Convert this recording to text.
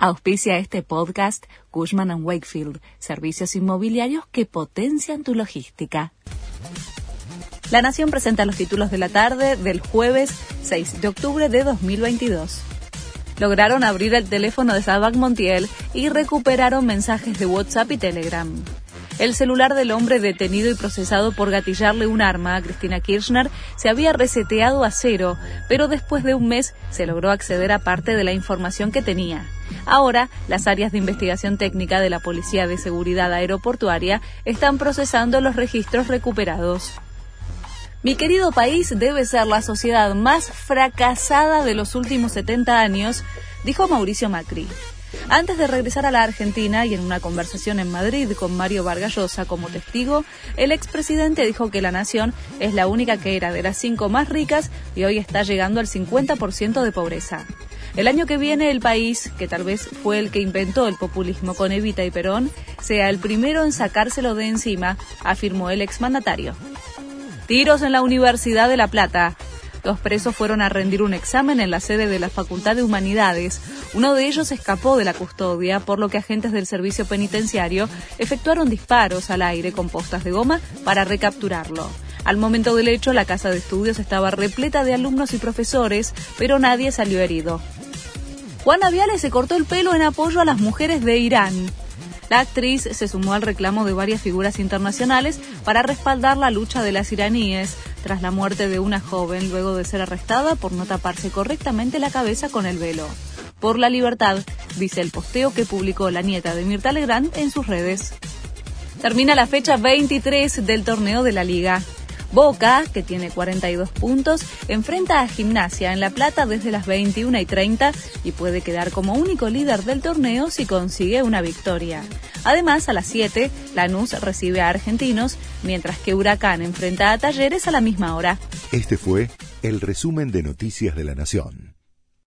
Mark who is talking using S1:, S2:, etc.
S1: Auspicia este podcast Cushman ⁇ Wakefield, servicios inmobiliarios que potencian tu logística. La Nación presenta los títulos de la tarde del jueves 6 de octubre de 2022. Lograron abrir el teléfono de Sabac Montiel y recuperaron mensajes de WhatsApp y Telegram. El celular del hombre detenido y procesado por gatillarle un arma a Cristina Kirchner se había reseteado a cero, pero después de un mes se logró acceder a parte de la información que tenía. Ahora, las áreas de investigación técnica de la Policía de Seguridad Aeroportuaria están procesando los registros recuperados. Mi querido país debe ser la sociedad más fracasada de los últimos 70 años, dijo Mauricio Macri. Antes de regresar a la Argentina y en una conversación en Madrid con Mario Vargallosa como testigo, el expresidente dijo que la nación es la única que era de las cinco más ricas y hoy está llegando al 50% de pobreza. El año que viene el país, que tal vez fue el que inventó el populismo con Evita y Perón, sea el primero en sacárselo de encima, afirmó el exmandatario. Tiros en la Universidad de La Plata. Dos presos fueron a rendir un examen en la sede de la Facultad de Humanidades. Uno de ellos escapó de la custodia, por lo que agentes del servicio penitenciario efectuaron disparos al aire con postas de goma para recapturarlo. Al momento del hecho, la casa de estudios estaba repleta de alumnos y profesores, pero nadie salió herido. Juana Viale se cortó el pelo en apoyo a las mujeres de Irán. La actriz se sumó al reclamo de varias figuras internacionales para respaldar la lucha de las iraníes tras la muerte de una joven luego de ser arrestada por no taparse correctamente la cabeza con el velo. Por la libertad, dice el posteo que publicó la nieta de Mirta Legrand en sus redes. Termina la fecha 23 del torneo de la liga. Boca, que tiene 42 puntos, enfrenta a Gimnasia en La Plata desde las 21 y 30 y puede quedar como único líder del torneo si consigue una victoria. Además, a las 7, Lanús recibe a Argentinos, mientras que Huracán enfrenta a Talleres a la misma hora.
S2: Este fue el resumen de Noticias de la Nación.